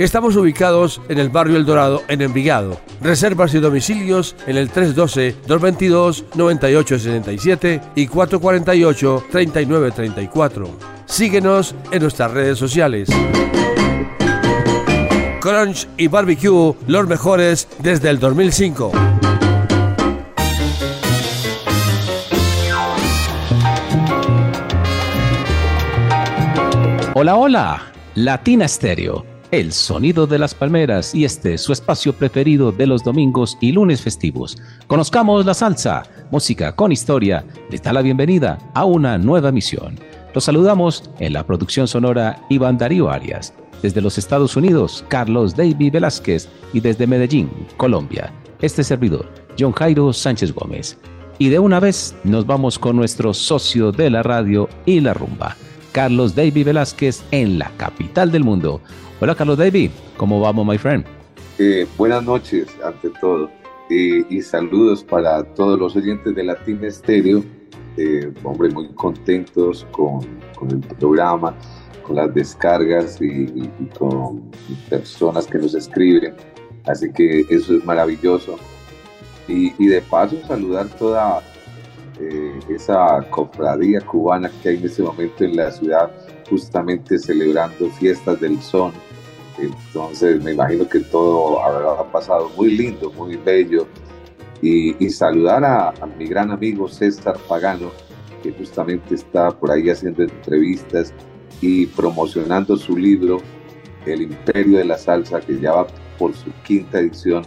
Estamos ubicados en el barrio El Dorado, en Envigado. Reservas y domicilios en el 312-222-9867 y 448-3934. Síguenos en nuestras redes sociales. Crunch y Barbecue, los mejores desde el 2005. Hola, hola, Latina Stereo, el sonido de las palmeras y este su espacio preferido de los domingos y lunes festivos. Conozcamos la salsa, música con historia. Les da la bienvenida a una nueva misión. Los saludamos en la producción sonora Iván Darío Arias desde los Estados Unidos, Carlos David Velázquez. Y desde Medellín, Colombia, este servidor, John Jairo Sánchez Gómez. Y de una vez nos vamos con nuestro socio de la radio y la rumba, Carlos David Velázquez, en la capital del mundo. Hola Carlos David, ¿cómo vamos, my friend? Eh, buenas noches, ante todo, y saludos para todos los oyentes de Latina Estéreo. Eh, hombre, muy contentos con, con el programa con las descargas y, con personas que nos escriben. Así que eso es maravilloso. Y, de paso saludar toda eh, esa cofradía cubana que hay en este momento en la ciudad, justamente celebrando fiestas del son. Entonces me imagino que todo habrá pasado muy lindo, muy bello. Y, saludar a, a mi gran amigo César Pagano, que justamente está por ahí haciendo entrevistas y promocionando su libro El Imperio de la Salsa, que ya va por su quinta edición.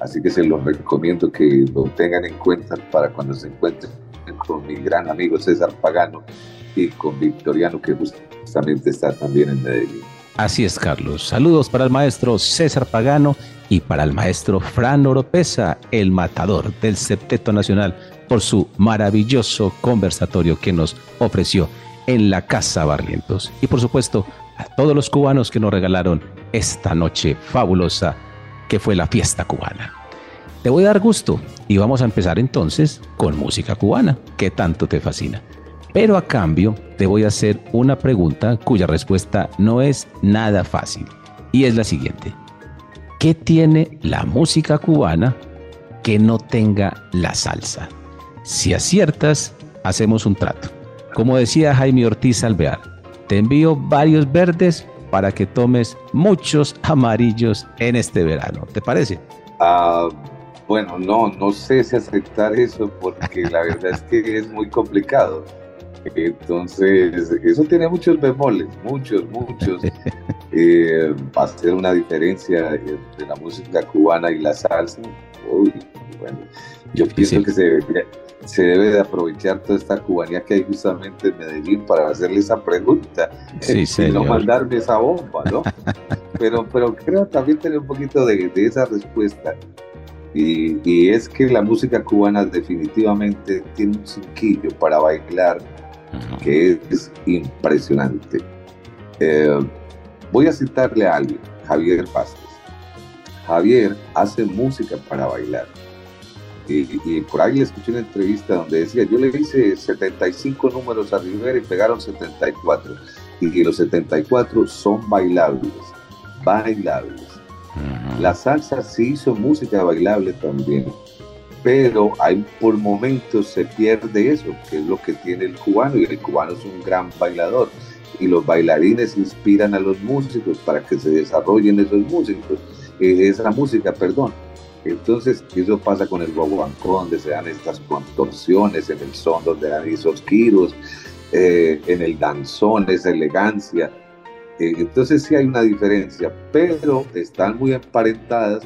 Así que se los recomiendo que lo tengan en cuenta para cuando se encuentren con mi gran amigo César Pagano y con Victoriano, que justamente está también en Medellín. Así es, Carlos. Saludos para el maestro César Pagano y para el maestro Fran Oropesa, el matador del Septeto Nacional, por su maravilloso conversatorio que nos ofreció en la Casa Barrientos. Y por supuesto, a todos los cubanos que nos regalaron esta noche fabulosa que fue la fiesta cubana. Te voy a dar gusto y vamos a empezar entonces con música cubana, que tanto te fascina. Pero a cambio te voy a hacer una pregunta cuya respuesta no es nada fácil y es la siguiente. ¿Qué tiene la música cubana que no tenga la salsa? Si aciertas, hacemos un trato. Como decía Jaime Ortiz Alvear, te envío varios verdes para que tomes muchos amarillos en este verano. ¿Te parece? Ah, bueno, no, no sé si aceptar eso porque la verdad es que es muy complicado. Entonces, eso tiene muchos bemoles, muchos, muchos. eh, va a ser una diferencia de la música cubana y la salsa. Uy, bueno, yo pienso que se se debe de aprovechar toda esta cubanía que hay justamente en Medellín para hacerle esa pregunta sí, y no mandarme esa bomba, ¿no? pero, pero creo también tener un poquito de, esa respuesta. Y, es que la música cubana definitivamente tiene un cinquillo para bailar que es, impresionante. Eh, voy a citarle a alguien, Javier Vázquez. Javier hace música para bailar y, por ahí le escuché una entrevista donde decía, yo le hice 75 números a Rivera y pegaron 74. Y los 74 son bailables, bailables. La salsa sí hizo música bailable también, pero hay por momentos se pierde eso, que es lo que tiene el cubano, y el cubano es un gran bailador. Y los bailarines inspiran a los músicos para que se desarrollen esos músicos, eh, esa música, perdón entonces, eso pasa con el guaguancó, donde se dan estas contorsiones, en el son donde dan esos giros, eh, en el danzón, esa elegancia. Eh, entonces sí hay una diferencia, pero están muy emparentadas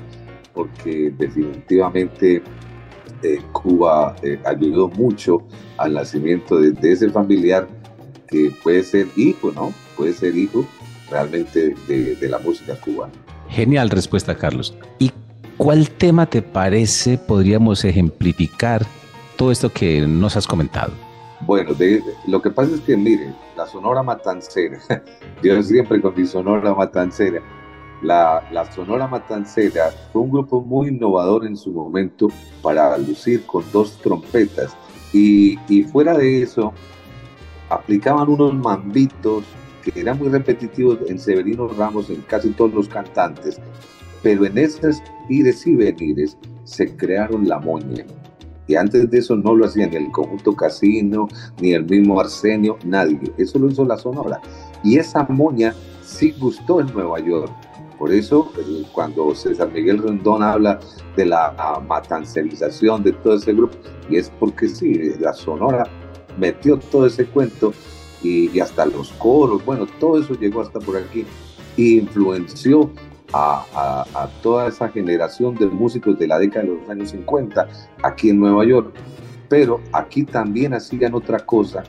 porque definitivamente eh, Cuba ayudó mucho al nacimiento de, ese familiar que puede ser hijo, ¿no? Puede ser hijo realmente de, de la música cubana. Genial respuesta, Carlos. ¿Y ¿Cuál tema te parece podríamos ejemplificar todo esto que nos has comentado? Bueno, lo que pasa es que, mire, la Sonora Matancera, yo siempre con mi Sonora Matancera, la, Sonora Matancera fue un grupo muy innovador en su momento para lucir con dos trompetas. Y, y fuera de eso, aplicaban unos mambitos que eran muy repetitivos en Severino Ramos, en casi todos los cantantes, pero en esas ires y venires se crearon la moña. Y antes de eso no lo hacían el conjunto Casino, ni el mismo Arsenio, nadie. Eso lo hizo la Sonora. Y esa moña sí gustó en Nueva York. Por eso, cuando César Miguel Rendón habla de la matancerización de todo ese grupo, y es porque sí, la Sonora metió todo ese cuento y, hasta los coros, bueno, todo eso llegó hasta por aquí e influenció a, a, toda esa generación de músicos de la década de los años 50 aquí en Nueva York. Pero aquí también hacían otra cosa,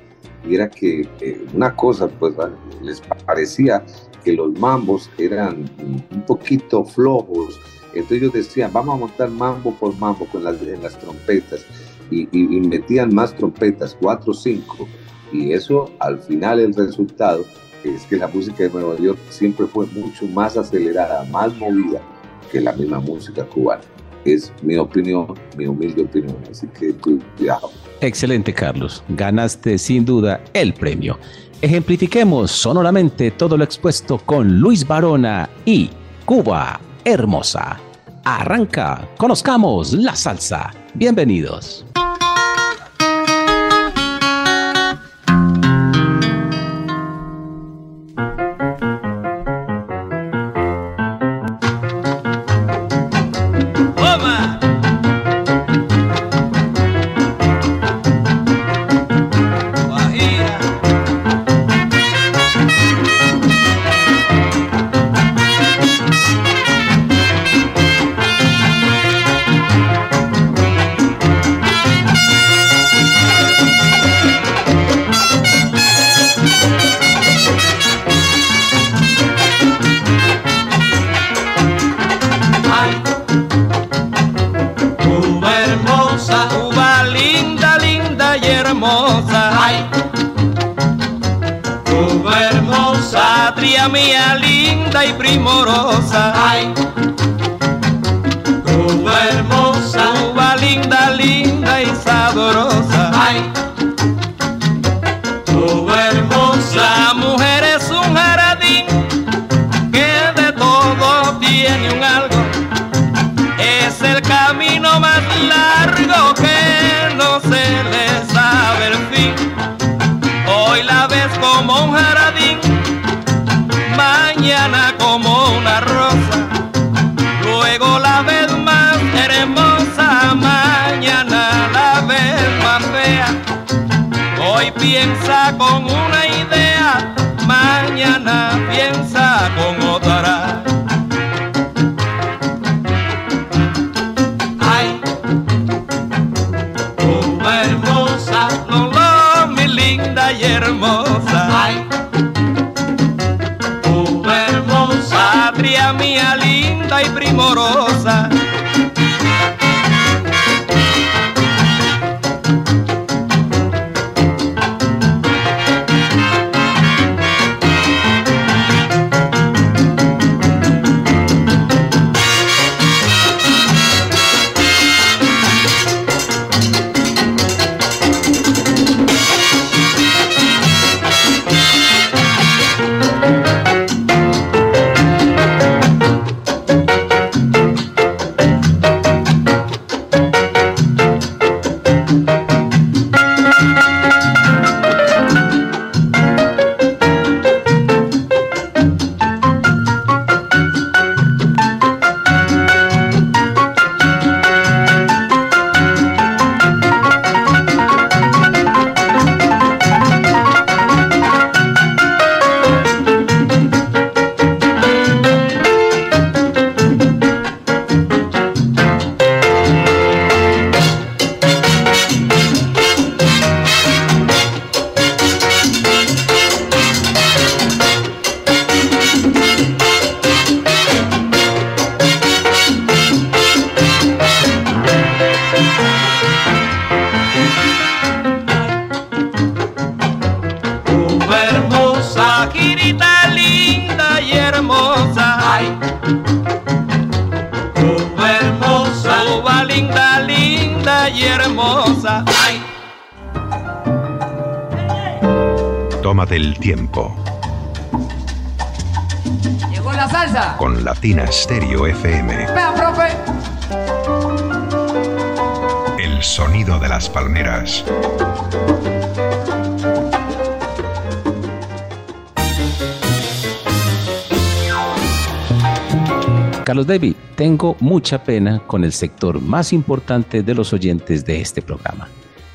y era que eh, una cosa, pues les parecía que los mambos eran un poquito flojos, entonces ellos decían, vamos a montar mambo por mambo con las, en las trompetas, y, y, y metían más trompetas, cuatro o cinco, y eso al final el resultado es que la música de Nueva York siempre fue mucho más acelerada, más movida que la misma música cubana. Es mi opinión, mi humilde opinión, así que cuidado. Excelente, Carlos. Ganaste sin duda el premio. Ejemplifiquemos sonoramente todo lo expuesto con Luis Barona y Cuba Hermosa. Arranca, conozcamos la salsa. Bienvenidos. primorosa. Ay. piensa con una idea, mañana piensa con otra. Latina Stereo FM. Vea, profe. El sonido de las palmeras. Carlos David, tengo mucha pena con el sector más importante de los oyentes de este programa.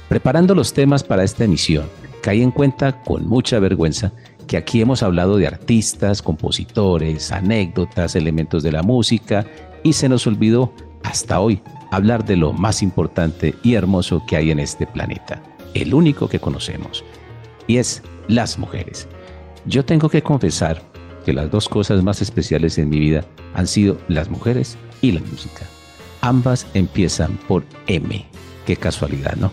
Preparando los temas para esta emisión, caí en cuenta con mucha vergüenza que aquí hemos hablado de artistas, compositores, anécdotas, elementos de la música y se nos olvidó hasta hoy hablar de lo más importante y hermoso que hay en este planeta, el único que conocemos, y es las mujeres. Yo tengo que confesar que las dos cosas más especiales en mi vida han sido las mujeres y la música. Ambas empiezan por M. Qué casualidad, ¿no?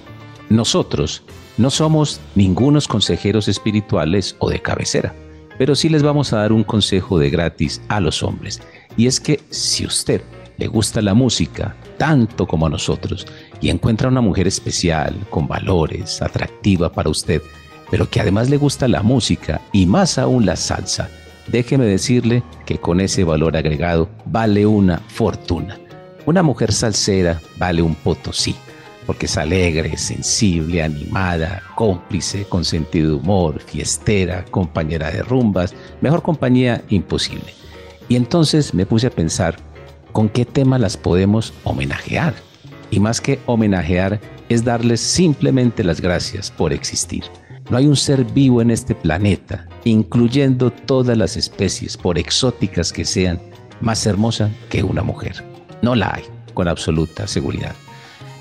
Nosotros no somos ningunos consejeros espirituales o de cabecera, pero sí les vamos a dar un consejo de gratis a los hombres. Y es que si usted le gusta la música tanto como a nosotros y encuentra una mujer especial, con valores, atractiva para usted, pero que además le gusta la música y más aún la salsa, déjeme decirle que con ese valor agregado vale una fortuna. Una mujer salsera vale un potosí, porque es alegre, sensible, animada, cómplice, con sentido de humor, fiestera, compañera de rumbas, mejor compañía imposible. Y entonces me puse a pensar, ¿con qué tema las podemos homenajear? Y más que homenajear, es darles simplemente las gracias por existir. No hay un ser vivo en este planeta, incluyendo todas las especies, por exóticas que sean, más hermosa que una mujer. No la hay, con absoluta seguridad.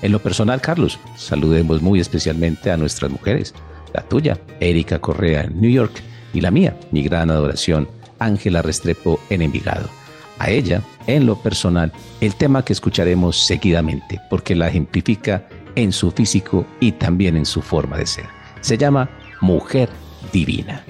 En lo personal, Carlos, saludemos muy especialmente a nuestras mujeres. La tuya, Erika Correa en New York, y la mía, mi gran adoración, Ángela Restrepo en Envigado. A ella, en lo personal, el tema que escucharemos seguidamente, porque la ejemplifica en su físico y también en su forma de ser. Se llama Mujer Divina,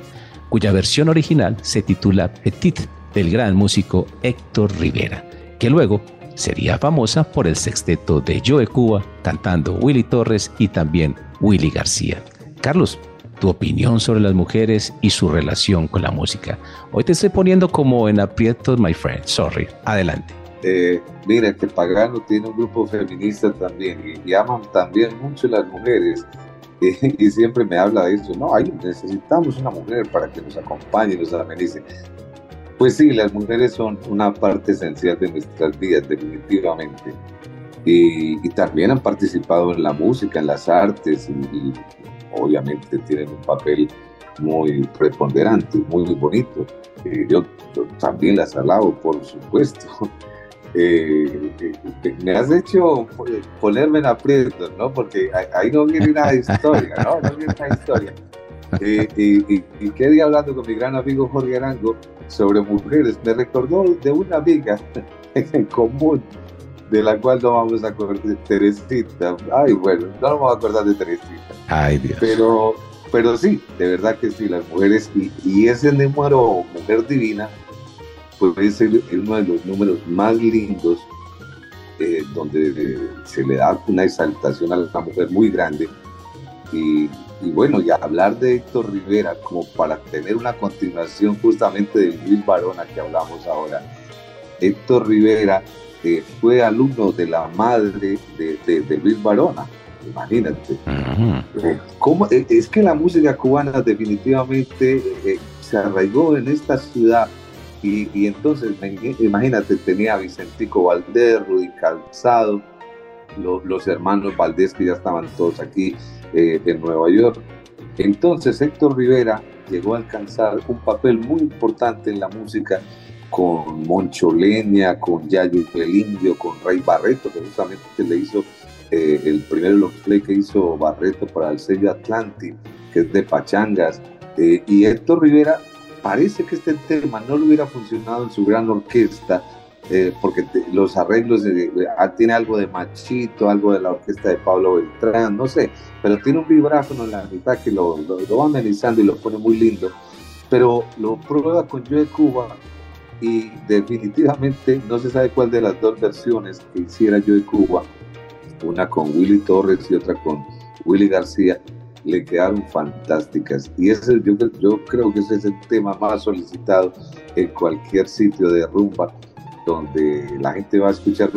cuya versión original se titula Petit del gran músico Héctor Rivera, que luego sería famosa por el sexteto de Joe Cuba cantando Willy Torres y también Willy García. Carlos, tu opinión sobre las mujeres y su relación con la música. Hoy te estoy poniendo como en aprietos, my friend. Sorry. Adelante. Eh, mira, que Pagano tiene un grupo feminista también y, y aman también mucho las mujeres y, siempre me habla de eso, no, necesitamos una mujer para que nos acompañe nos amenice. Pues sí, las mujeres son una parte esencial de nuestras vidas, definitivamente. Y, también han participado en la música, en las artes, y, obviamente tienen un papel muy preponderante, muy, bonito. Eh, yo, también las alabo, por supuesto. Eh, eh, me has hecho ponerme en aprietos, ¿no? Porque ahí no viene una historia, ¿no? No viene una historia. Eh, y, y, quedé hablando con mi gran amigo Jorge Arango sobre mujeres. Me recordó de una amiga en común, de la cual no vamos a acordar de Teresita. Ay, bueno, no nos vamos a acordar de Teresita. Ay, Dios. Pero, pero sí, de verdad que sí, las mujeres, y, y ese número Mujer Divina, puede ser uno de los números más lindos eh, donde se le da una exaltación a la mujer muy grande. Y, bueno, y hablar de Héctor Rivera como para tener una continuación justamente de Luis Barona que hablamos ahora. Héctor Rivera eh, fue alumno de la madre de, Luis Barona, imagínate. Eh, ¿Cómo? Es que la música cubana definitivamente se arraigó en esta ciudad y, entonces, imagínate, tenía a Vicentico Valdés, Rudy Calzado, los hermanos Valdés que ya estaban todos aquí eh, en Nueva York. Entonces Héctor Rivera llegó a alcanzar un papel muy importante en la música con Moncho Leña, con Yayo Indio, con Rey Barreto, que justamente le hizo eh, el primer play que hizo Barreto para el sello Atlantic, que es de Pachangas. Eh, y Héctor Rivera parece que este tema no le hubiera funcionado en su gran orquesta, eh, porque los arreglos de, ah, tiene algo de Machito, algo de la orquesta de Pablo Beltrán, no sé, pero tiene un vibráfono en la mitad que lo, va amenizando y lo pone muy lindo, pero lo prueba con Joe Cuba y definitivamente no se sabe cuál de las dos versiones que hiciera Joe Cuba, una con Willy Torres y otra con Willy García, le quedaron fantásticas. Y ese, yo, yo creo que ese es el tema más solicitado en cualquier sitio de rumba donde la gente va a escuchar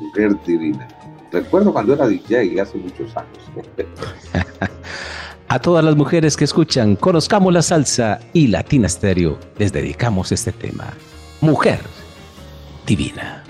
Mujer Divina. Recuerdo cuando era DJ hace muchos años. A todas las mujeres que escuchan, conozcamos la salsa y Latina Stereo, les dedicamos este tema. Mujer Divina.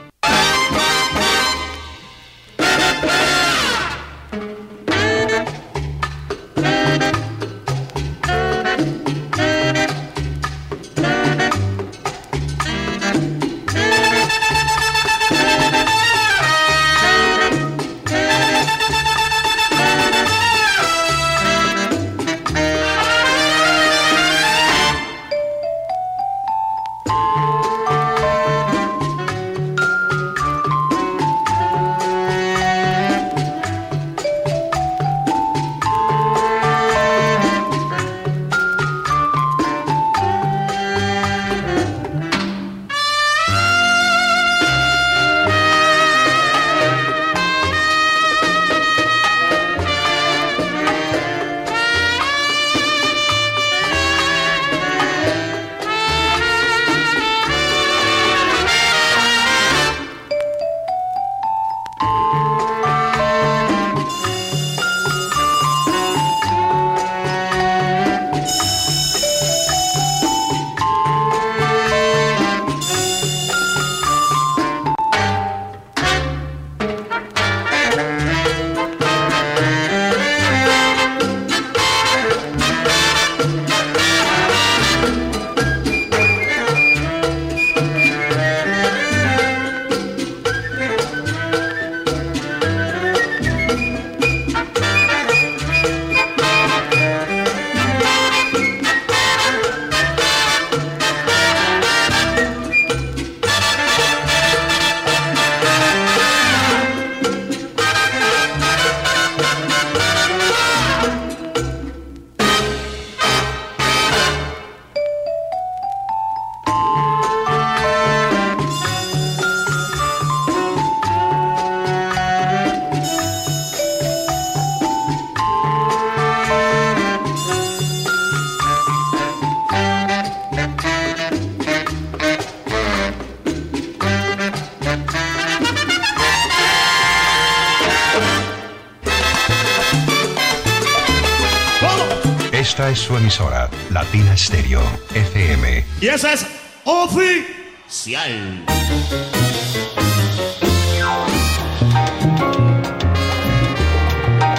Stereo, FM. Y esa es oficial.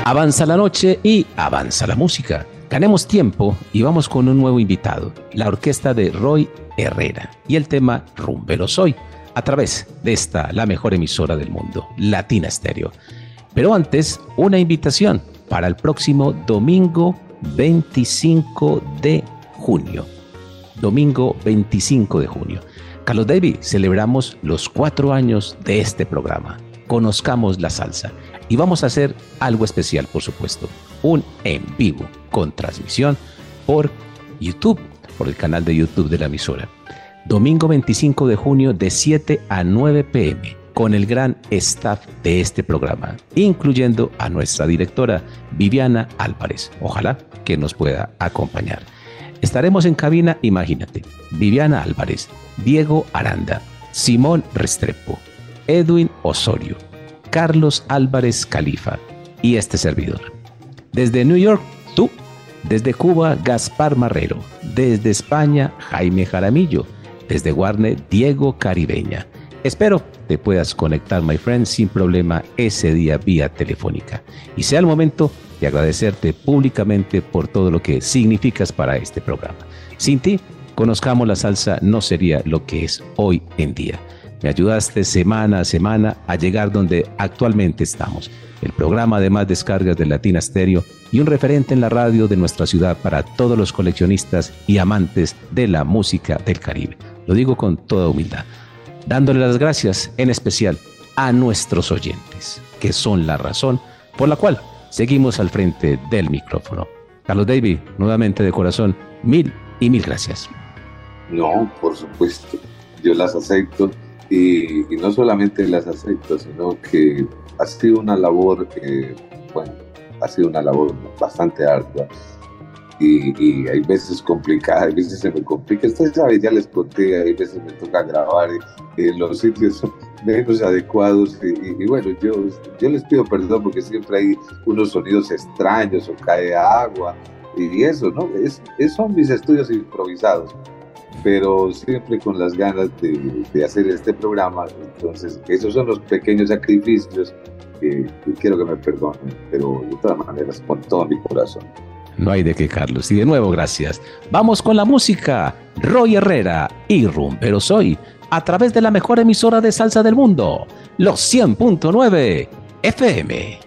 Avanza la noche y avanza la música. Ganemos tiempo y vamos con un nuevo invitado, la orquesta de Roy Herrera y el tema Rumbero Soy, a través de esta, la mejor emisora del mundo, Latina Stereo. Pero antes, una invitación para el próximo domingo 25 de junio. Domingo 25 de junio. Carlos David, celebramos los cuatro años de este programa. Conozcamos la salsa. Y vamos a hacer algo especial, por supuesto. Un en vivo con transmisión por YouTube, por el canal de YouTube de la emisora. Domingo 25 de junio de 7 a 9 pm con el gran staff de este programa, incluyendo a nuestra directora Viviana Álvarez. Ojalá que nos pueda acompañar. Estaremos en cabina, imagínate, Viviana Álvarez, Diego Aranda, Simón Restrepo, Edwin Osorio, Carlos Álvarez Califa y este servidor. Desde New York, tú. Desde Cuba, Gaspar Marrero. Desde España, Jaime Jaramillo. Desde Guarne, Diego Caribeña. Espero te puedas conectar, my friend, sin problema ese día vía telefónica. Y sea el momento de agradecerte públicamente por todo lo que significas para este programa. Sin ti, conozcamos la salsa no sería lo que es hoy en día. Me ayudaste semana a semana a llegar donde actualmente estamos. El programa de más descargas de Latina Stereo y un referente en la radio de nuestra ciudad para todos los coleccionistas y amantes de la música del Caribe. Lo digo con toda humildad dándole las gracias en especial a nuestros oyentes, que son la razón por la cual seguimos al frente del micrófono. Carlos David, nuevamente de corazón, mil y mil gracias. No, por supuesto, yo las acepto y, no solamente las acepto, sino que ha sido una labor, bueno, ha sido una labor bastante ardua y, hay veces complicada, hay veces se me complica. Ustedes saben, ya les conté, hay veces me toca grabar en los sitios menos adecuados y, bueno, yo, yo les pido perdón porque siempre hay unos sonidos extraños o cae agua y eso, ¿no? Es, son mis estudios improvisados, pero siempre con las ganas de, de hacer este programa. Entonces, esos son los pequeños sacrificios que, que quiero que me perdonen, pero de todas maneras, con todo mi corazón. No hay de qué, Carlos. Y de nuevo, gracias. Vamos con la música. Roy Herrera y Rumpero Soy, a través de la mejor emisora de salsa del mundo, los 100.9 FM.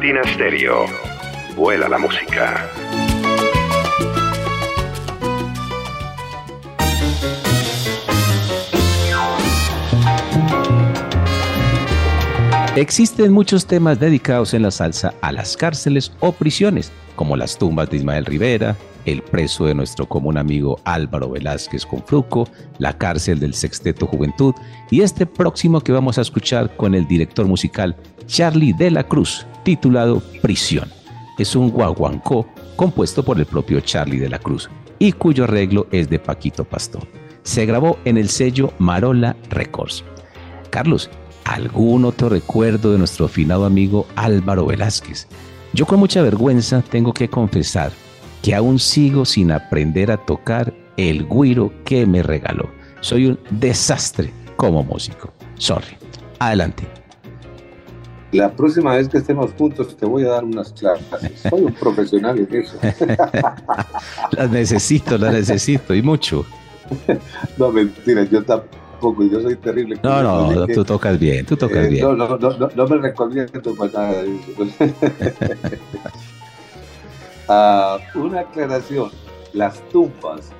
Latina. Vuela la música. Existen muchos temas dedicados en la salsa a las cárceles o prisiones, como las tumbas de Ismael Rivera, el preso de nuestro común amigo Álvaro Velázquez con Fruco, la cárcel del Sexteto Juventud y este próximo que vamos a escuchar con el director musical Charlie de la Cruz, titulado Prisión. Es un guaguancó compuesto por el propio Charlie de la Cruz y cuyo arreglo es de Paquito Pastor. Se grabó en el sello Marola Records. Carlos, ¿algún otro recuerdo de nuestro finado amigo Álvaro Velázquez? Yo con mucha vergüenza tengo que confesar que aún sigo sin aprender a tocar el guiro que me regaló. Soy un desastre como músico. Sorry. Adelante. La próxima vez que estemos juntos te voy a dar unas clases. Soy un profesional en eso. las necesito, las necesito y mucho. no, mentira, yo tampoco, yo soy terrible. No, no, tú tocas bien, tú tocas eh, bien. No, no, no, no, me recomiendo para nada de eso. Ah, una aclaración, las tumbas.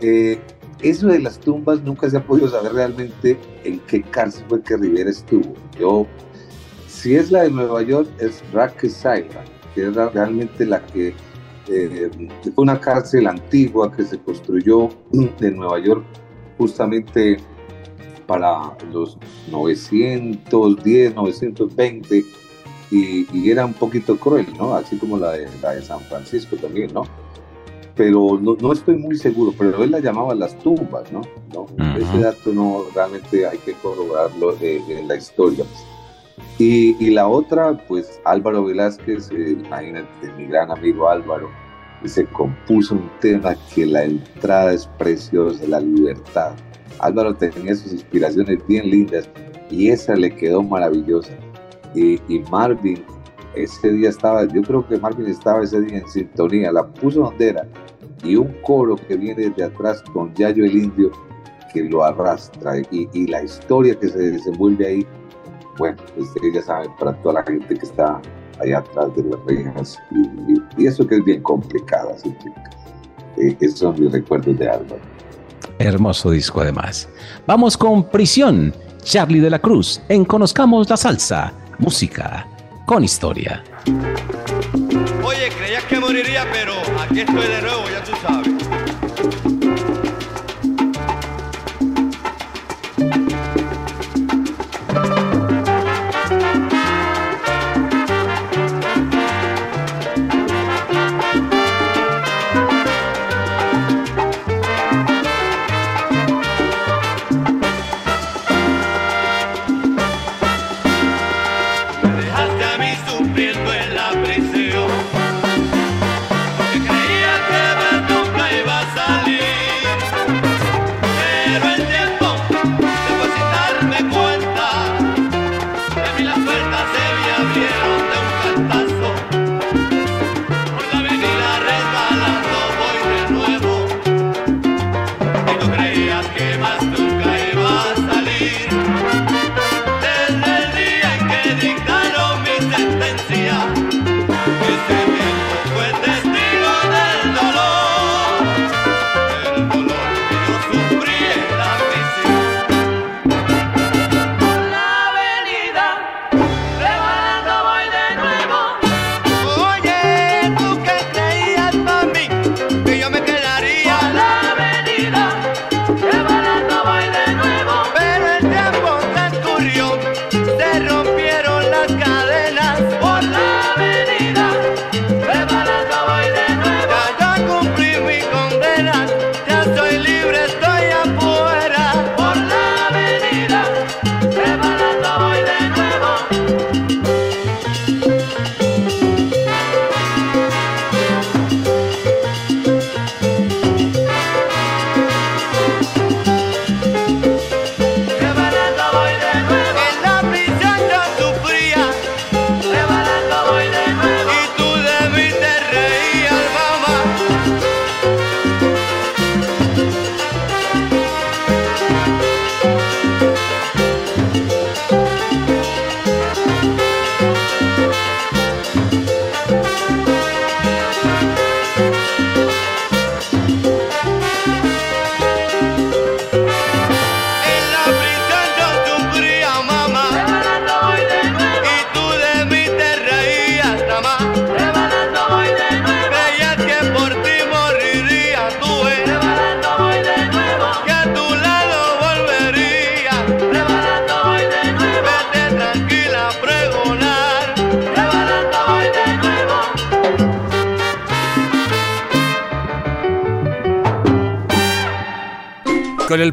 Eh, eso de las tumbas nunca se ha podido saber realmente en qué cárcel fue que Rivera estuvo. Yo, si es la de Nueva York, es Rikers Island, que es realmente la que eh, fue una cárcel antigua que se construyó en Nueva York justamente para los 910, 920 y, y, era un poquito cruel, ¿no? Así como la de, la de San Francisco también, ¿no? Pero no, no, estoy muy seguro, pero él la llamaba las tumbas, ¿no? ¿No? Ese dato no realmente hay que corroborarlo en la historia. Y, la otra, pues Álvaro Velázquez, eh, imagínate, mi gran amigo Álvaro, se compuso un tema que la entrada es preciosa, la libertad. Álvaro tenía sus inspiraciones bien lindas y esa le quedó maravillosa. Y, y, Marvin, ese día estaba, yo creo que Marvin estaba ese día en sintonía, la puso donde era. Y un coro que viene de atrás con Yayo el Indio que lo arrastra. Y, y la historia que se desenvuelve ahí, bueno, ustedes ya saben, para toda la gente que está allá atrás de las rejas. Y, y, eso que es bien complicado, así que eh, esos son mis recuerdos de Álvaro. Hermoso disco además. Vamos con Prisión, Charlie de la Cruz, en Conozcamos la Salsa, música con historia. Oye, creías que moriría, pero aquí estoy de nuevo, ya tú sabes.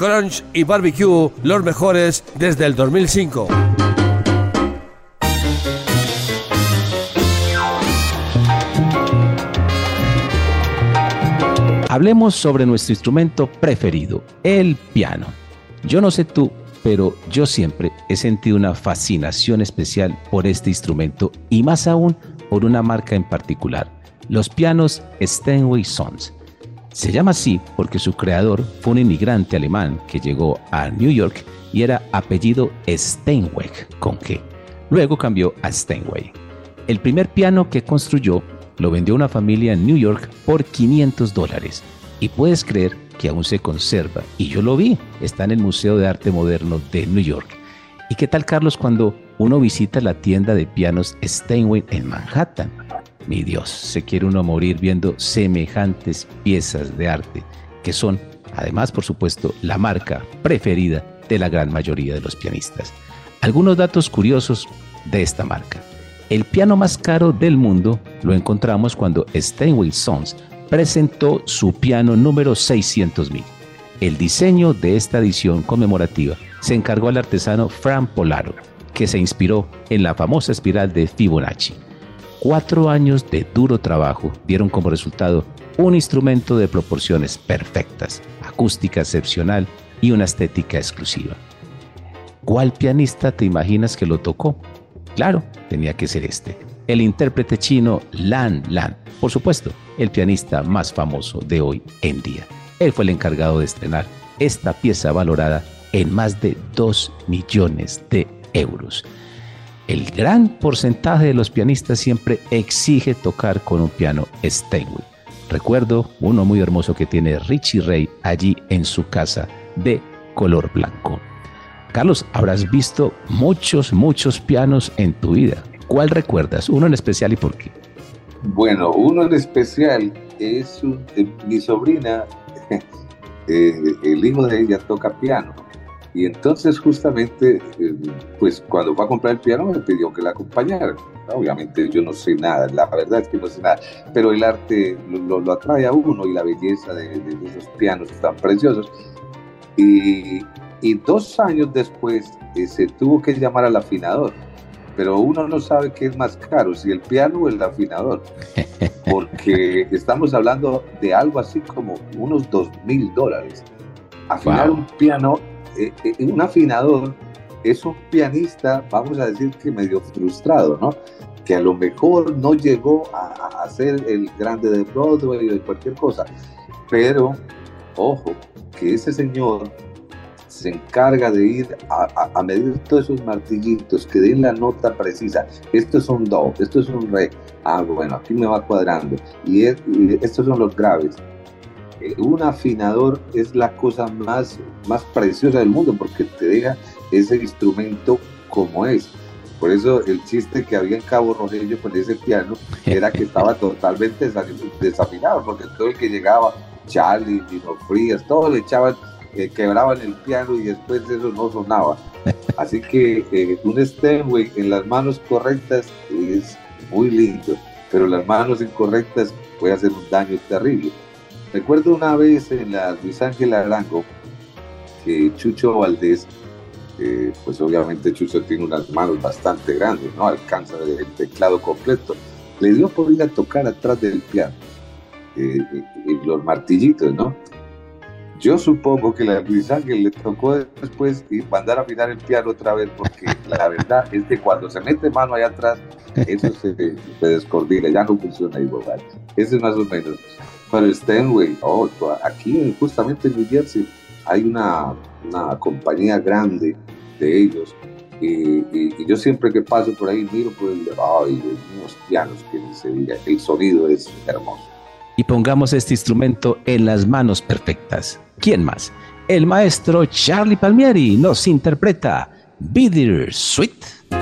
Crunch y Barbecue, los mejores desde el 2005. Hablemos sobre nuestro instrumento preferido, el piano. Yo no sé tú, pero yo siempre he sentido una fascinación especial por este instrumento y más aún por una marca en particular, los pianos Steinway Sons. Se llama así porque su creador fue un inmigrante alemán que llegó a New York y era apellido Steinweg, con G. Luego cambió a Steinway. El primer piano que construyó lo vendió una familia en New York por 500 dólares. Y puedes creer que aún se conserva. Y yo lo vi, está en el Museo de Arte Moderno de New York. ¿Y qué tal, Carlos, cuando uno visita la tienda de pianos Steinway en Manhattan? Mi Dios, se quiere uno morir viendo semejantes piezas de arte, que son, además, por supuesto, la marca preferida de la gran mayoría de los pianistas. Algunos datos curiosos de esta marca. El piano más caro del mundo lo encontramos cuando Steinway Sons presentó su piano número 600.000. El diseño de esta edición conmemorativa se encargó al artesano Fran Polaro, que se inspiró en la famosa espiral de Fibonacci. Cuatro años de duro trabajo dieron como resultado un instrumento de proporciones perfectas, acústica excepcional y una estética exclusiva. ¿Cuál pianista te imaginas que lo tocó? Claro, tenía que ser este, el intérprete chino Lan Lan, por supuesto, el pianista más famoso de hoy en día. Él fue el encargado de estrenar esta pieza valorada en más de 2 millones de euros. El gran porcentaje de los pianistas siempre exige tocar con un piano Steinway. Recuerdo uno muy hermoso que tiene Richie Ray allí en su casa de color blanco. Carlos, habrás visto muchos, muchos pianos en tu vida. ¿Cuál recuerdas? Uno en especial y por qué. Bueno, uno en especial es eh, mi sobrina, eh, el hijo de ella toca piano. Y entonces justamente, eh, pues cuando fue a comprar el piano me pidió que la acompañara. Obviamente yo no sé nada, la verdad es que no sé nada, pero el arte lo, atrae a uno y la belleza de, esos pianos tan preciosos. Y, y dos años después se tuvo que llamar al afinador pero uno no sabe qué es más caro, si el piano o el afinador, porque estamos hablando de algo así como unos dos mil dólares. Afinar un piano, eh, eh, un afinador es un pianista, vamos a decir que medio frustrado, ¿no? Que a lo mejor no llegó a, ser el grande de Broadway o de cualquier cosa, pero ojo, que ese señor se encarga de ir a, medir todos esos martillitos que den la nota precisa. Esto es un do, esto es un re. Ah, bueno, aquí me va cuadrando. Y, estos son los graves. Eh, un afinador es la cosa más, más preciosa del mundo porque te deja ese instrumento como es. Por eso el chiste que había en Cabo Rogelio con ese piano era que estaba totalmente desafinado, porque todo el que llegaba, Charlie, Dino Frías, todos le echaban quebraban el piano y después eso no sonaba. Así que eh, un Steinway en las manos correctas es muy lindo, pero las manos incorrectas puede hacer un daño terrible. Recuerdo una vez en la Luis Ángel Arango que Chucho Valdés, pues obviamente Chucho tiene unas manos bastante grandes, no alcanza el teclado completo, le dio por ir a tocar atrás del piano. Eh, y los martillitos, ¿no? Yo supongo que la Luis Ángel le tocó después y mandar a afinar el piano otra vez, porque la verdad es que cuando se mete mano allá atrás, eso se, se ya no funciona igual. Ese es más o menos. Pero Steinway, oh, aquí justamente en New Jersey hay una, una compañía grande de ellos y, yo siempre que paso por ahí miro por el ay, unos pianos que se diga, el sonido es hermoso y pongamos este instrumento en las manos perfectas. ¿Quién más? El maestro Charlie Palmieri nos interpreta Bitter Sweet.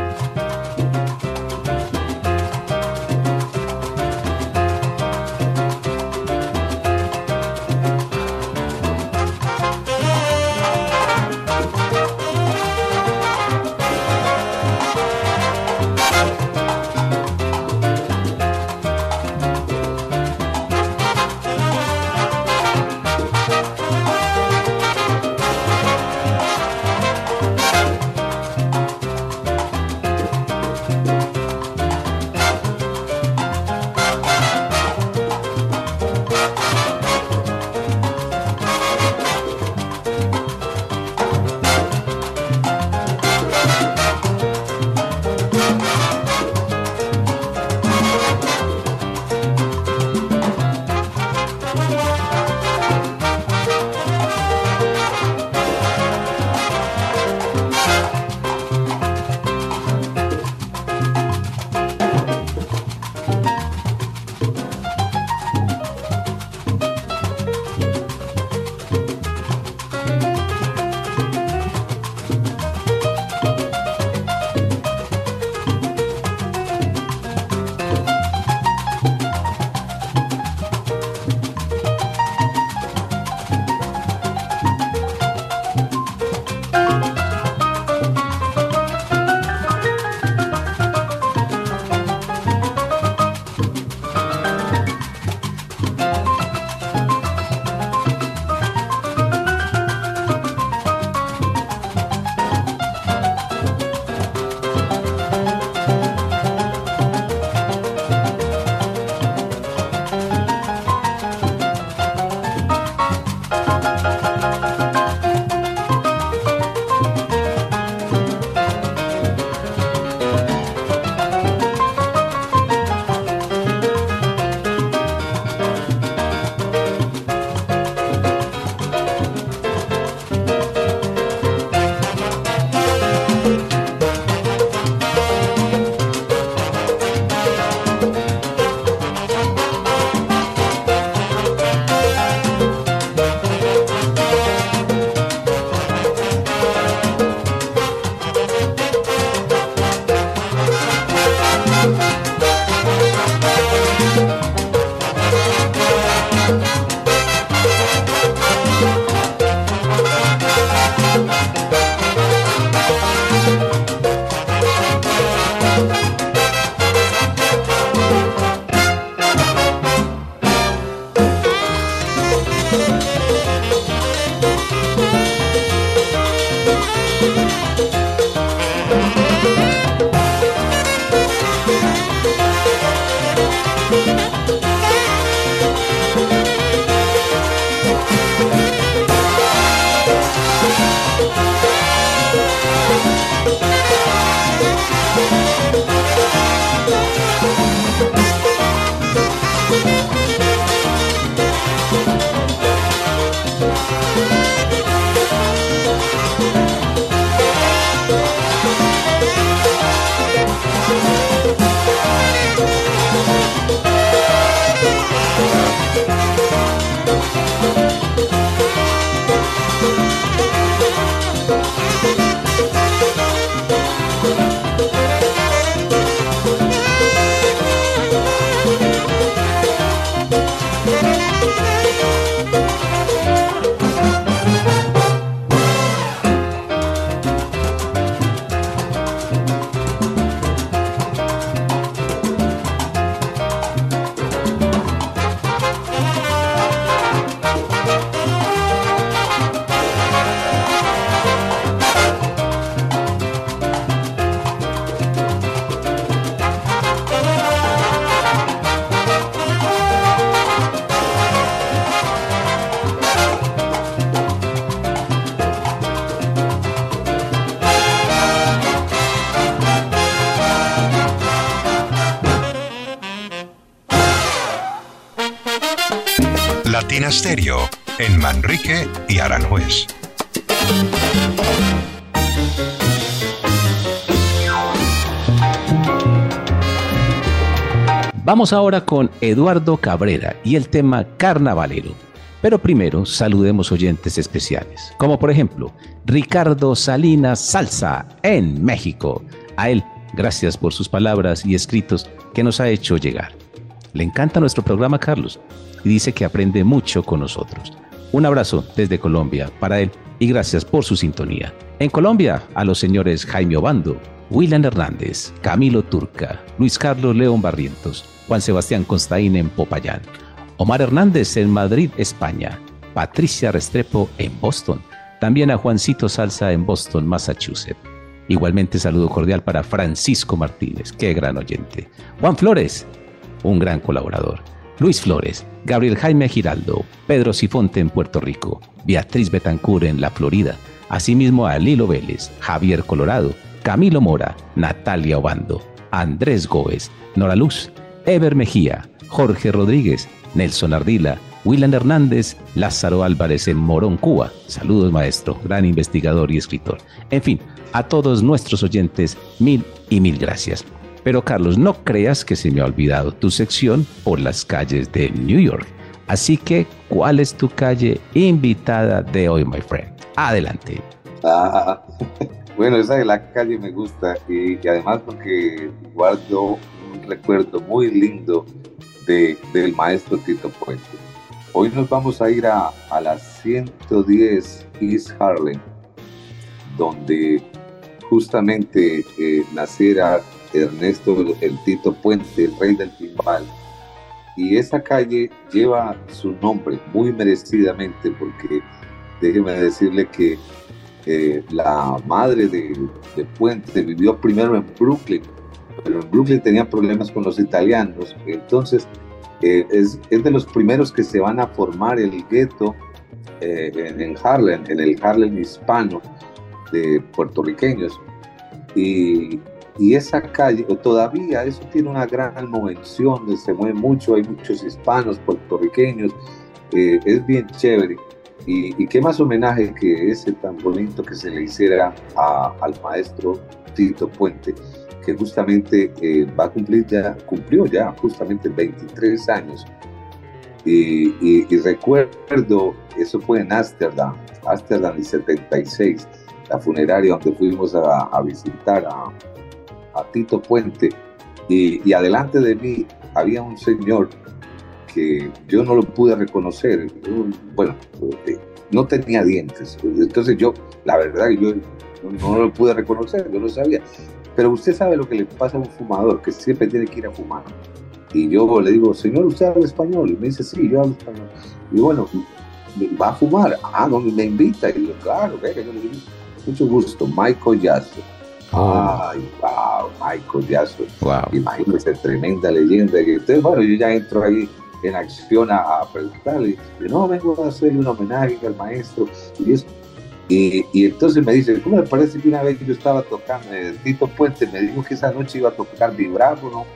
Vamos ahora con Eduardo Cabrera y el tema Carnavalero. Pero primero saludemos oyentes especiales, como por ejemplo Ricardo Salinas Salsa en México. A él, gracias por sus palabras y escritos que nos ha hecho llegar. Le encanta nuestro programa, Carlos, y dice que aprende mucho con nosotros. Un abrazo desde Colombia para él y gracias por su sintonía. En Colombia, a los señores Jaime Obando, William Hernández, Camilo Turca, Luis Carlos León Barrientos, Juan Sebastián Constaín en Popayán, Omar Hernández en Madrid, España, Patricia Restrepo en Boston, también a Juancito Salsa en Boston, Massachusetts. Igualmente saludo cordial para Francisco Martínez, qué gran oyente. Juan Flores, un gran colaborador. Luis Flores, Gabriel Jaime Giraldo, Pedro Sifonte en Puerto Rico, Beatriz Betancur en La Florida, asimismo a Lilo Vélez, Javier Colorado, Camilo Mora, Natalia Obando, Andrés Gómez, Nora Luz, Ever Mejía, Jorge Rodríguez, Nelson Ardila, William Hernández, Lázaro Álvarez en Morón, Cuba. Saludos maestro, gran investigador y escritor. En fin, a todos nuestros oyentes, mil y mil gracias. Pero Carlos, no creas que se me ha olvidado tu sección por las calles de New York. Así que, ¿cuál es tu calle invitada de hoy, my friend? Adelante. Ah, bueno, esa de la calle me gusta y, y además porque guardo recuerdo muy lindo de, del maestro Tito Puente. Hoy nos vamos a ir a, a las 110 East Harlem, donde justamente eh, naciera Ernesto el Tito Puente, el rey del timbal. Y esa calle lleva su nombre muy merecidamente porque déjeme decirle que eh, la madre de, de, Puente vivió primero en Brooklyn, pero Brooklyn tenía problemas con los italianos. Entonces eh, es, es, de los primeros que se van a formar el gueto eh, en, en Harlem, en el Harlem hispano de puertorriqueños. Y, y esa calle, todavía eso tiene una gran movención, se mueve mucho, hay muchos hispanos, puertorriqueños, eh, es bien chévere. Y, y, qué más homenaje que ese tan bonito que se le hiciera a, al maestro Tito Puente, que justamente eh, va a cumplir ya, cumplió ya justamente 23 años. Y, recuerdo, eso fue en Ámsterdam, Ámsterdam en 76, la funeraria donde fuimos a, visitar a, a Tito Puente y, y, adelante de mí había un señor que yo no lo pude reconocer. Yo, bueno, eh, no tenía dientes. Entonces yo, la verdad, yo no, no, lo pude reconocer, yo no sabía. Pero usted sabe lo que le pasa a un fumador, que siempre tiene que ir a fumar. Y yo le digo, señor, ¿usted habla español? Y me dice, sí, yo hablo español. Y bueno, ¿va a fumar? Ah, no, me invita. Y yo, claro, venga, yo le digo. mucho gusto, Michael Jackson. Ay, wow, Michael Jackson. Wow. Imagínese, tremenda leyenda. Y entonces, bueno, yo ya entro ahí en acción a, a preguntarle. No, vengo a hacerle un homenaje al maestro. Y, eso. Y, y entonces me dice, ¿cómo me parece que una vez que yo estaba tocando, eh, Tito Puente me dijo que esa noche iba a tocar vibráfono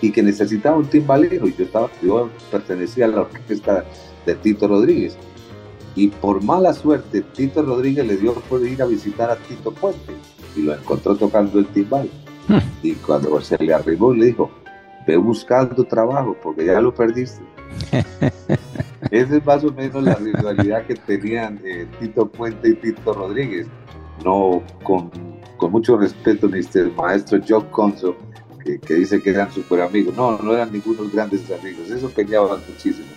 y que necesitaba un timbalero? Y yo, estaba, yo pertenecía a la orquesta de Tito Rodríguez. Y por mala suerte, Tito Rodríguez le dio por ir a visitar a Tito Puente y lo encontró tocando el timbal. Hmm. Y cuando se le arribó, le dijo, ve buscando trabajo porque ya lo perdiste. Esa es más o menos la rivalidad que tenían eh, Tito Puente y Tito Rodríguez. No, con, con mucho respeto, el maestro Joe Conso, que, que dice que eran súper amigos. No, no eran ningunos grandes amigos, eso peleaban muchísimo.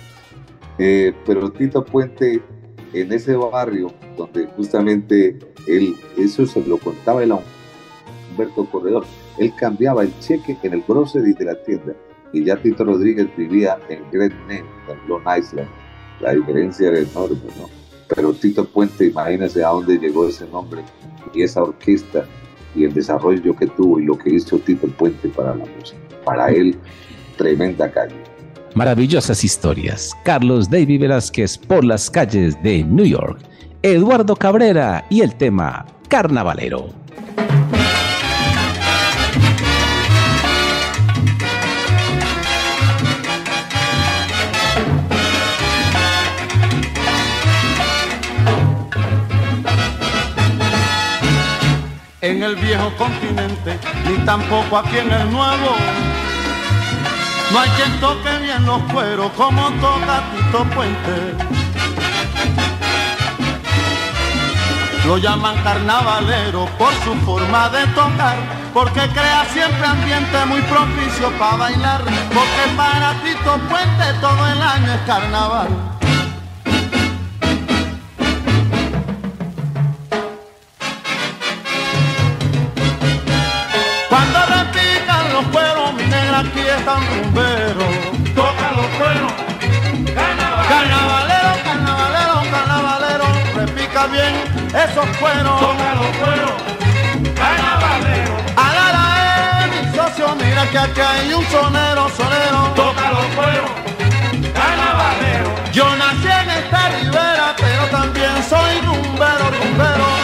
Eh, pero Tito Puente, en ese barrio, donde justamente él, eso se lo contaba a Humberto Corredor, él cambiaba el cheque en el grocery de la tienda y ya Tito Rodríguez vivía en Great Neck, en Long Island. La diferencia era enorme, ¿no? Pero Tito Puente, imagínese a dónde llegó ese nombre y esa orquesta y el desarrollo que tuvo y lo que hizo Tito Puente para la música. Para él, tremenda calle. Maravillosas historias. Carlos David Velázquez por las calles de New York. Eduardo Cabrera y el tema Carnavalero. En el viejo continente, ni tampoco aquí en el nuevo. No hay quien toque bien los cueros como toca Tito Puente. Lo llaman carnavalero por su forma de tocar, porque crea siempre ambiente muy propicio para bailar, porque para Tito Puente todo el año es carnaval. Aquí está un rumbero. Toca los cueros, carnavalero, carnavalero, carnavalero, repica bien esos cueros. Toca los cueros, carnavalero. Alara, mi socio, mira que aquí hay un sonero, sonero. Toca los cueros, carnavalero. Yo nací en esta ribera, pero también soy rumbero, rumbero.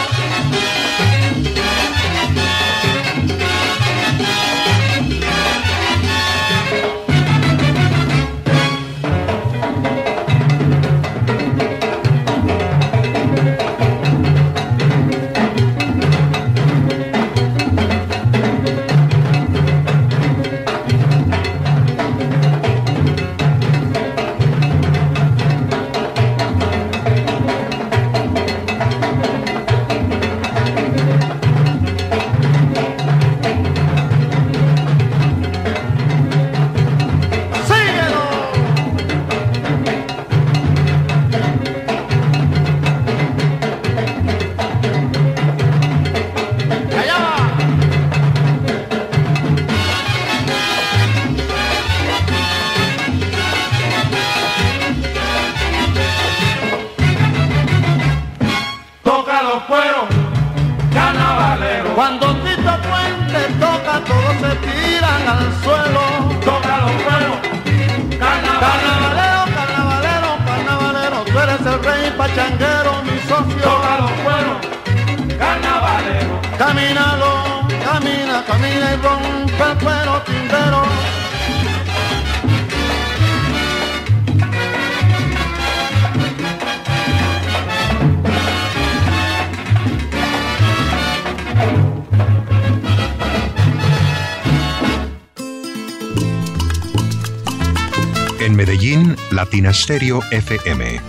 Stereo FM.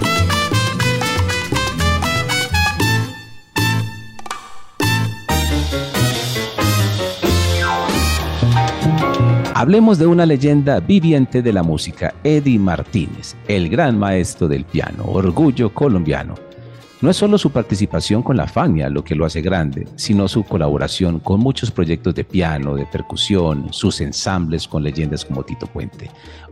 Hablemos de una leyenda viviente de la música, Eddie Martínez, el gran maestro del piano, orgullo colombiano. No es solo su participación con la Fania lo que lo hace grande, sino su colaboración con muchos proyectos de piano, de percusión, sus ensambles con leyendas como Tito Puente.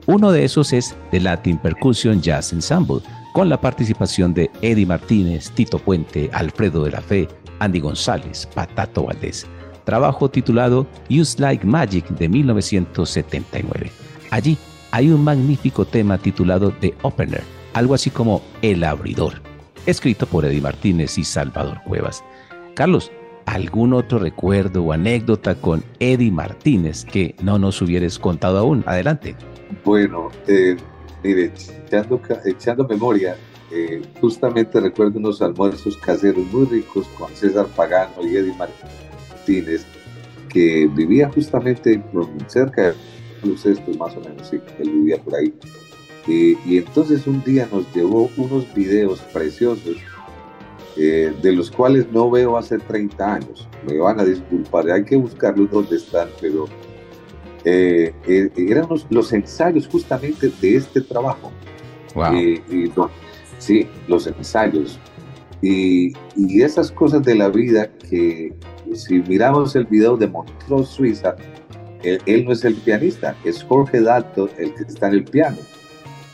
Uno de esos es The Latin Percussion Jazz Ensemble, con la participación de Eddie Martínez, Tito Puente, Alfredo de la Fe, Andy González, Patato Valdés. Trabajo titulado Use Like Magic de 1979. Allí hay un magnífico tema titulado The Opener, algo así como El Abridor escrito por Eddie Martínez y Salvador Cuevas. Carlos, ¿algún otro recuerdo o anécdota con Eddie Martínez que no nos hubieras contado aún? Adelante. Bueno, eh, mire, echando, memoria, eh, justamente recuerdo unos almuerzos caseros muy ricos con César Pagano y Eddie Martínez, que vivía justamente cerca de los estos, más o menos, sí, él vivía por ahí. Eh, y entonces un día nos llevó unos videos preciosos, eh, de los cuales no veo hace 30 años. Me van a disculpar, hay que buscarlos donde están, pero eh, eran los, ensayos justamente de este trabajo. sí, los ensayos. Y, y, esas cosas de la vida que si miramos el video de Montreux, Suiza, él, él no es el pianista, es Jorge Dato el que está en el piano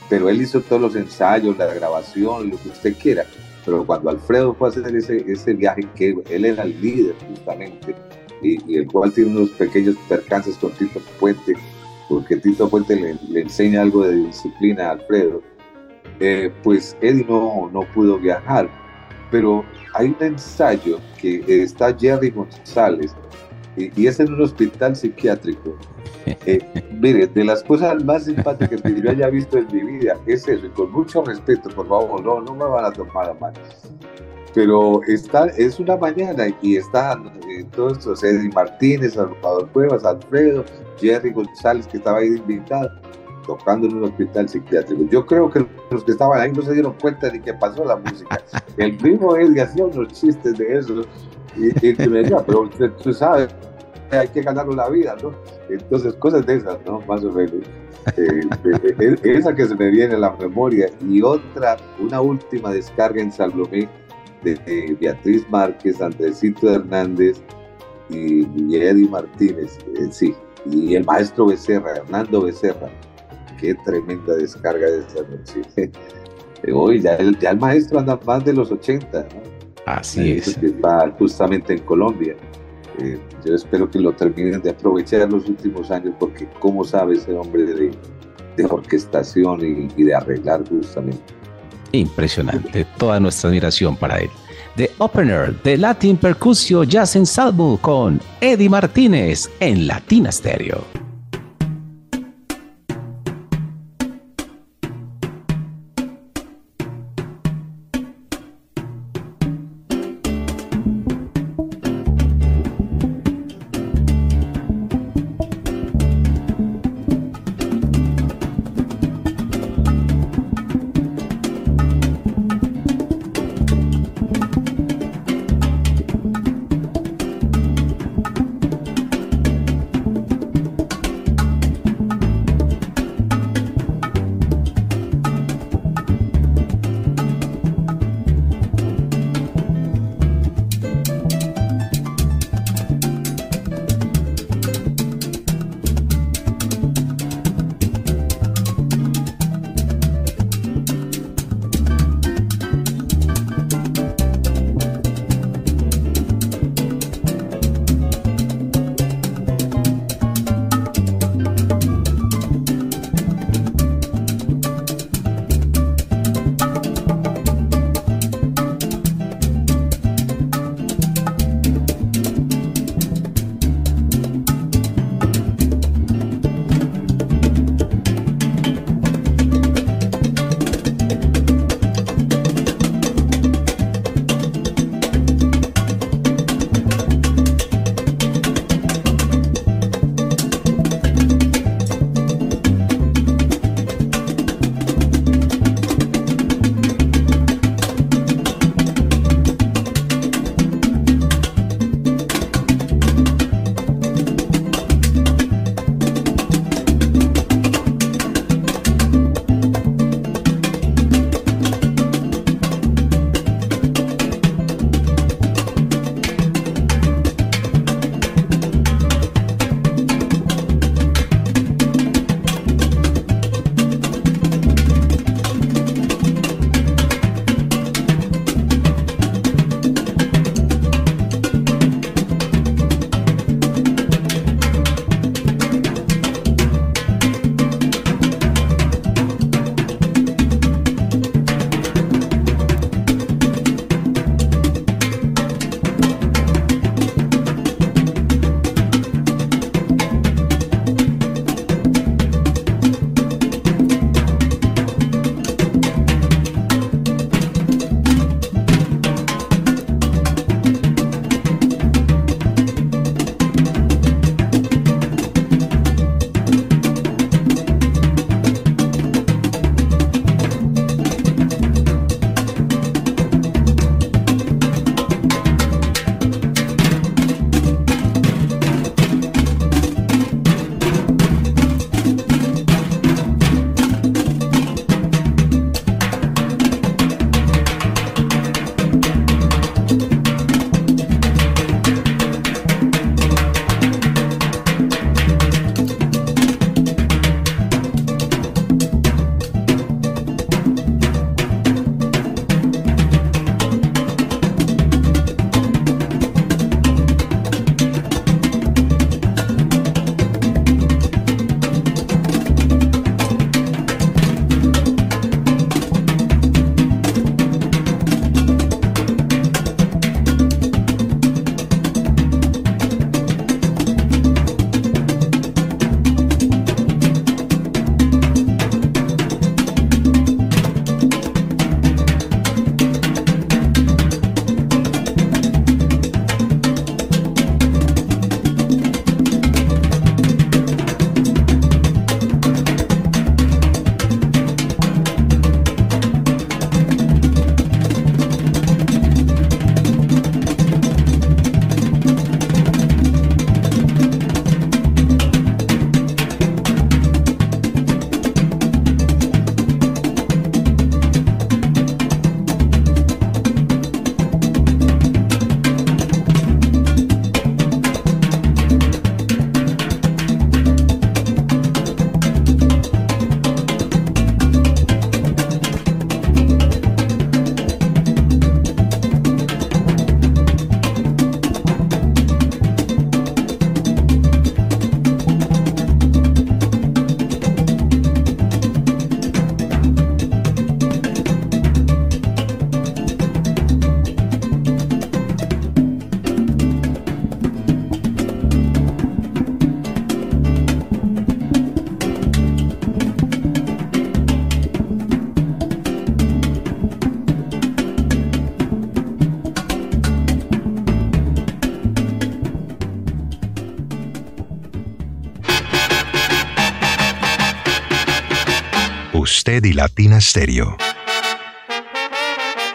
pero él hizo todos los ensayos, la grabación, lo que usted quiera. Pero cuando Alfredo fue a hacer ese, ese viaje, que él era el líder justamente, y, el cual tiene unos pequeños percances con Tito Puente, porque Tito Puente le, enseña algo de disciplina a Alfredo, eh, pues Eddie no, no pudo viajar. Pero hay un ensayo que está Jerry González, y es en un hospital psiquiátrico, eh, mire, de las cosas más simpáticas que yo haya visto en mi vida es eso, y con mucho respeto, por favor, no, no me van a tomar a mal. Pero está, es una mañana y están eh, todos estos, Eddie Martínez, Salvador Cuevas, Alfredo, Jerry González, que estaba ahí invitado, tocando en un hospital psiquiátrico. Yo creo que los que estaban ahí no se dieron cuenta de que pasó la música. El mismo Eddie hacía unos chistes de eso. Y, y me decía, pero usted, tú sabes, hay que ganar la vida, ¿no? Entonces, cosas de esas, ¿no? Más o menos. Eh, eh, eh, esa que se me viene a la memoria. Y otra, una última descarga en Salomé de, Beatriz Márquez, Andresito Hernández y, Eddie Martínez, sí, y el maestro Becerra, Hernando Becerra. Qué tremenda descarga de esa noche. Hoy ya ya el maestro anda más de los 80, ¿no? Así es. Que está justamente en Colombia. Eh, yo espero que lo terminen de aprovechar los últimos años porque como sabe ese hombre de, de orquestación y, de arreglar justamente. Impresionante, toda nuestra admiración para él. The Opener de Latin Percusio Jazz en Salvo con Eddie Martínez en Latina Stereo.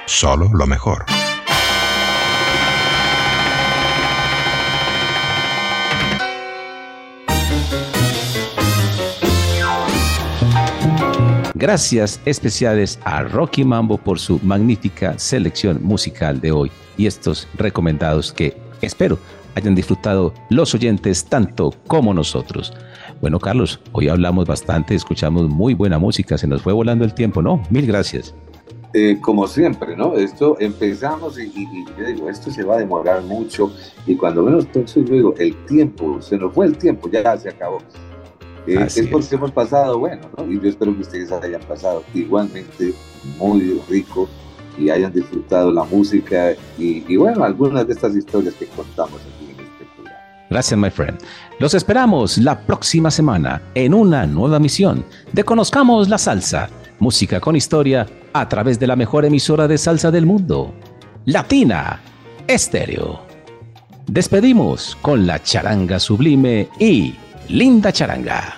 Solo lo mejor. Gracias especiales a Rocky Mambo por su magnífica selección musical de hoy y estos recomendados que espero hayan disfrutado los oyentes tanto como nosotros. Bueno, Carlos, hoy hablamos bastante, escuchamos muy buena música, se nos fue volando el tiempo, ¿no? Mil gracias. Eh, como siempre, ¿no? Esto empezamos y, yo digo, esto se va a demorar mucho y cuando menos pienso, yo digo, el tiempo, se nos fue el tiempo, ya se acabó. Eh, es porque hemos pasado, bueno, ¿no? Y yo espero que ustedes hayan pasado igualmente muy rico y hayan disfrutado la música y, y bueno, algunas de estas historias que contamos Gracias, my friend. Los esperamos la próxima semana en una nueva misión de Conozcamos la Salsa, música con historia a través de la mejor emisora de salsa del mundo, Latina Estéreo. Despedimos con la charanga sublime y Linda Charanga.